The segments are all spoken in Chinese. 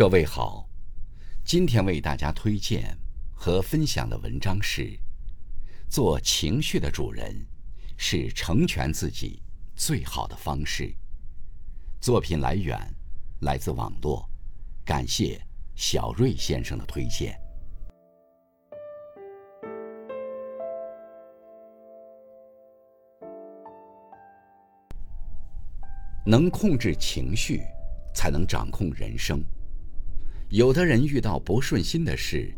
各位好，今天为大家推荐和分享的文章是：做情绪的主人是成全自己最好的方式。作品来源来自网络，感谢小瑞先生的推荐。能控制情绪，才能掌控人生。有的人遇到不顺心的事，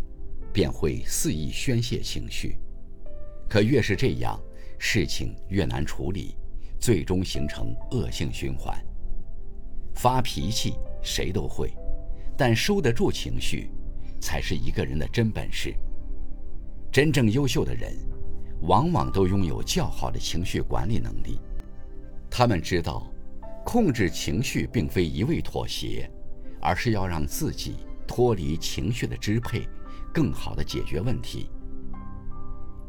便会肆意宣泄情绪，可越是这样，事情越难处理，最终形成恶性循环。发脾气谁都会，但收得住情绪，才是一个人的真本事。真正优秀的人，往往都拥有较好的情绪管理能力，他们知道。控制情绪并非一味妥协，而是要让自己脱离情绪的支配，更好的解决问题。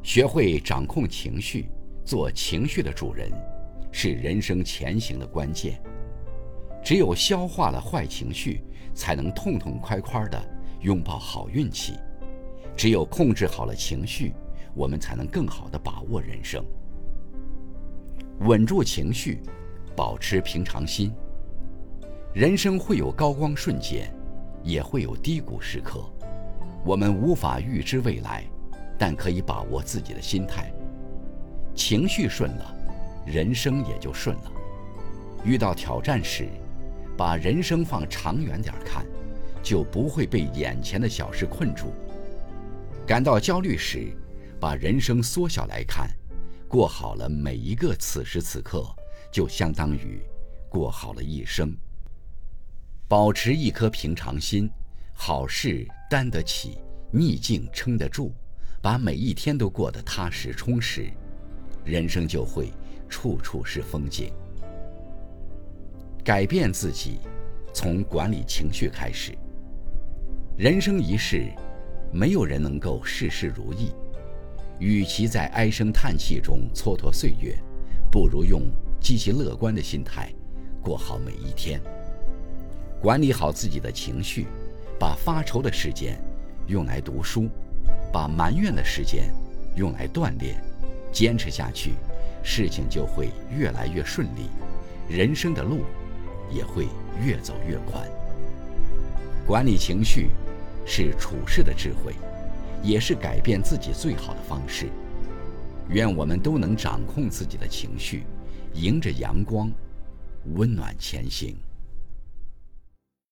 学会掌控情绪，做情绪的主人，是人生前行的关键。只有消化了坏情绪，才能痛痛快快地拥抱好运气。只有控制好了情绪，我们才能更好地把握人生。稳住情绪。保持平常心。人生会有高光瞬间，也会有低谷时刻。我们无法预知未来，但可以把握自己的心态。情绪顺了，人生也就顺了。遇到挑战时，把人生放长远点看，就不会被眼前的小事困住。感到焦虑时，把人生缩小来看，过好了每一个此时此刻。就相当于过好了一生。保持一颗平常心，好事担得起，逆境撑得住，把每一天都过得踏实充实，人生就会处处是风景。改变自己，从管理情绪开始。人生一世，没有人能够事事如意，与其在唉声叹气中蹉跎岁月，不如用。积极乐观的心态，过好每一天。管理好自己的情绪，把发愁的时间用来读书，把埋怨的时间用来锻炼。坚持下去，事情就会越来越顺利，人生的路也会越走越宽。管理情绪是处事的智慧，也是改变自己最好的方式。愿我们都能掌控自己的情绪。迎着阳光，温暖前行。